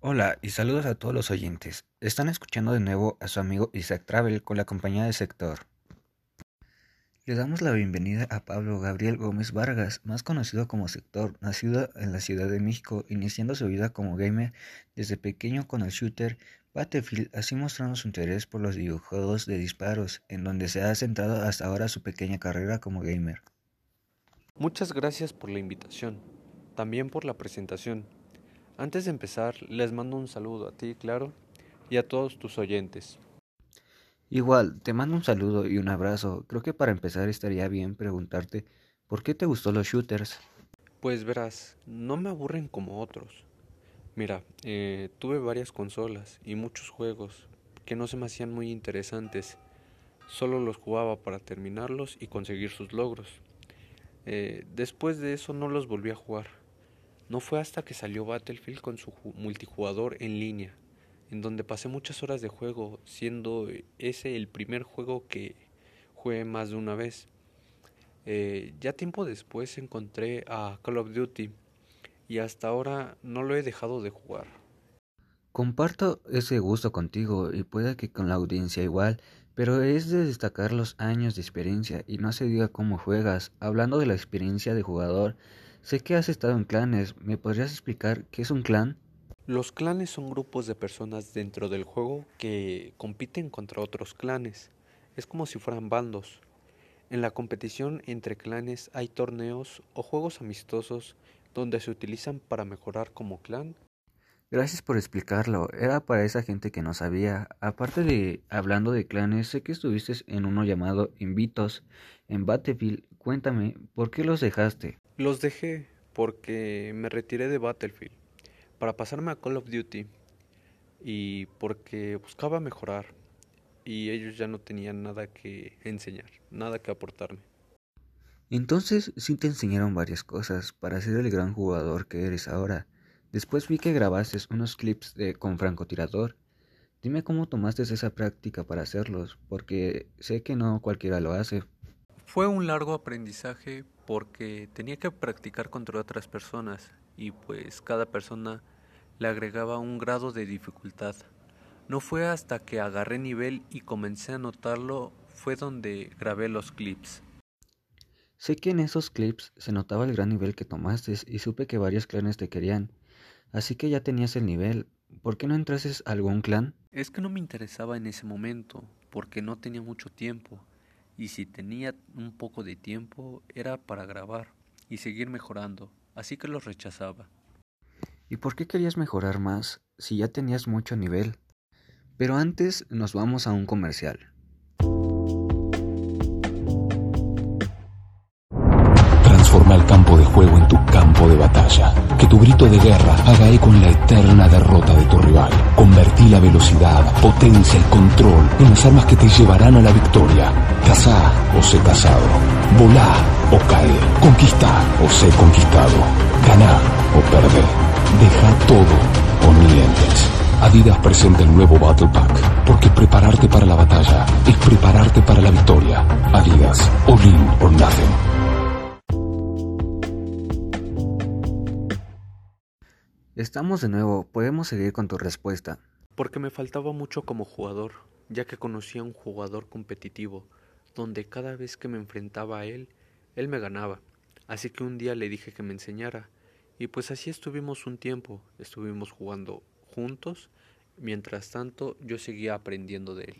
Hola y saludos a todos los oyentes. Están escuchando de nuevo a su amigo Isaac Travel con la compañía de Sector. Le damos la bienvenida a Pablo Gabriel Gómez Vargas, más conocido como Sector, nacido en la Ciudad de México, iniciando su vida como gamer desde pequeño con el shooter Battlefield, así mostrando su interés por los videojuegos de disparos, en donde se ha centrado hasta ahora su pequeña carrera como gamer. Muchas gracias por la invitación, también por la presentación. Antes de empezar, les mando un saludo a ti, claro, y a todos tus oyentes. Igual, te mando un saludo y un abrazo. Creo que para empezar estaría bien preguntarte, ¿por qué te gustó los shooters? Pues verás, no me aburren como otros. Mira, eh, tuve varias consolas y muchos juegos que no se me hacían muy interesantes. Solo los jugaba para terminarlos y conseguir sus logros. Eh, después de eso no los volví a jugar. No fue hasta que salió Battlefield con su multijugador en línea, en donde pasé muchas horas de juego, siendo ese el primer juego que jugué más de una vez. Eh, ya tiempo después encontré a Call of Duty y hasta ahora no lo he dejado de jugar. Comparto ese gusto contigo y puede que con la audiencia igual, pero es de destacar los años de experiencia y no se diga cómo juegas. Hablando de la experiencia de jugador, Sé que has estado en clanes, ¿me podrías explicar qué es un clan? Los clanes son grupos de personas dentro del juego que compiten contra otros clanes. Es como si fueran bandos. En la competición entre clanes hay torneos o juegos amistosos donde se utilizan para mejorar como clan. Gracias por explicarlo. Era para esa gente que no sabía. Aparte de hablando de clanes, sé que estuviste en uno llamado Invitos en Battlefield. Cuéntame, ¿por qué los dejaste? Los dejé porque me retiré de Battlefield para pasarme a Call of Duty y porque buscaba mejorar y ellos ya no tenían nada que enseñar, nada que aportarme. Entonces sí te enseñaron varias cosas para ser el gran jugador que eres ahora. Después vi que grabaste unos clips de, con francotirador. Dime cómo tomaste esa práctica para hacerlos, porque sé que no cualquiera lo hace. Fue un largo aprendizaje porque tenía que practicar contra otras personas y pues cada persona le agregaba un grado de dificultad. No fue hasta que agarré nivel y comencé a notarlo fue donde grabé los clips. Sé que en esos clips se notaba el gran nivel que tomaste y supe que varios clanes te querían. Así que ya tenías el nivel. ¿Por qué no entrases a algún clan? Es que no me interesaba en ese momento, porque no tenía mucho tiempo y si tenía un poco de tiempo era para grabar y seguir mejorando, así que los rechazaba. ¿Y por qué querías mejorar más si ya tenías mucho nivel? Pero antes nos vamos a un comercial. El campo de juego en tu campo de batalla. Que tu grito de guerra haga eco en la eterna derrota de tu rival. Convertí la velocidad, potencia y control en las armas que te llevarán a la victoria. Cazá o sé cazado. Volá o cae. Conquista o sé conquistado. Ganá o perdé. Deja todo o mientes. Adidas presenta el nuevo Battle Pack, porque prepararte para la batalla es prepararte para la victoria. Adidas, all in or nothing. Estamos de nuevo, podemos seguir con tu respuesta. Porque me faltaba mucho como jugador, ya que conocía a un jugador competitivo, donde cada vez que me enfrentaba a él, él me ganaba. Así que un día le dije que me enseñara, y pues así estuvimos un tiempo, estuvimos jugando juntos, mientras tanto yo seguía aprendiendo de él.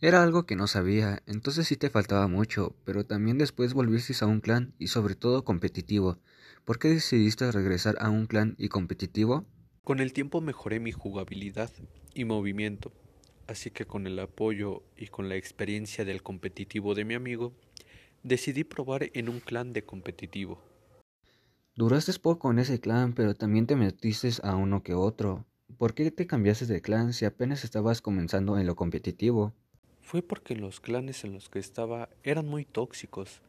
Era algo que no sabía, entonces sí te faltaba mucho, pero también después volviste a un clan y sobre todo competitivo. ¿Por qué decidiste regresar a un clan y competitivo? Con el tiempo mejoré mi jugabilidad y movimiento, así que con el apoyo y con la experiencia del competitivo de mi amigo, decidí probar en un clan de competitivo. Duraste poco en ese clan, pero también te metiste a uno que otro. ¿Por qué te cambiaste de clan si apenas estabas comenzando en lo competitivo? Fue porque los clanes en los que estaba eran muy tóxicos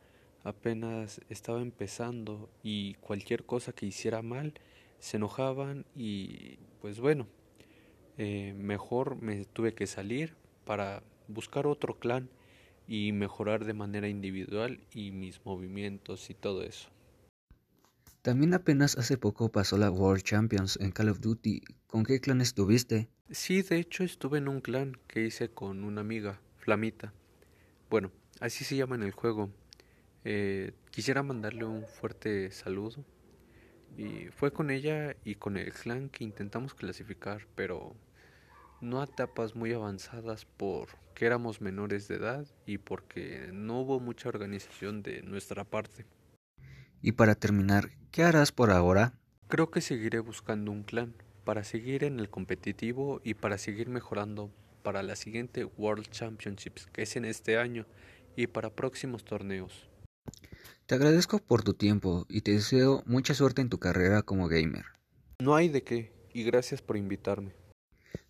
apenas estaba empezando y cualquier cosa que hiciera mal se enojaban y pues bueno, eh, mejor me tuve que salir para buscar otro clan y mejorar de manera individual y mis movimientos y todo eso. También apenas hace poco pasó la World Champions en Call of Duty. ¿Con qué clan estuviste? Sí, de hecho estuve en un clan que hice con una amiga, Flamita. Bueno, así se llama en el juego. Eh, quisiera mandarle un fuerte saludo. Y fue con ella y con el clan que intentamos clasificar, pero no a etapas muy avanzadas porque éramos menores de edad y porque no hubo mucha organización de nuestra parte. Y para terminar, ¿qué harás por ahora? Creo que seguiré buscando un clan para seguir en el competitivo y para seguir mejorando para la siguiente World Championships que es en este año y para próximos torneos. Te agradezco por tu tiempo y te deseo mucha suerte en tu carrera como gamer. No hay de qué y gracias por invitarme.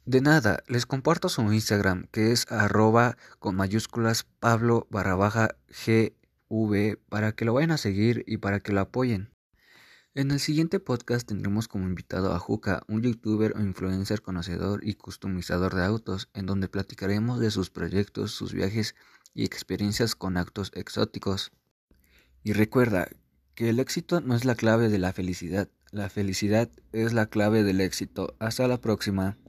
De nada, les comparto su Instagram que es arroba con mayúsculas Pablo barra baja GV para que lo vayan a seguir y para que lo apoyen. En el siguiente podcast tendremos como invitado a Juca, un youtuber o influencer conocedor y customizador de autos, en donde platicaremos de sus proyectos, sus viajes y experiencias con autos exóticos. Y recuerda que el éxito no es la clave de la felicidad, la felicidad es la clave del éxito. Hasta la próxima.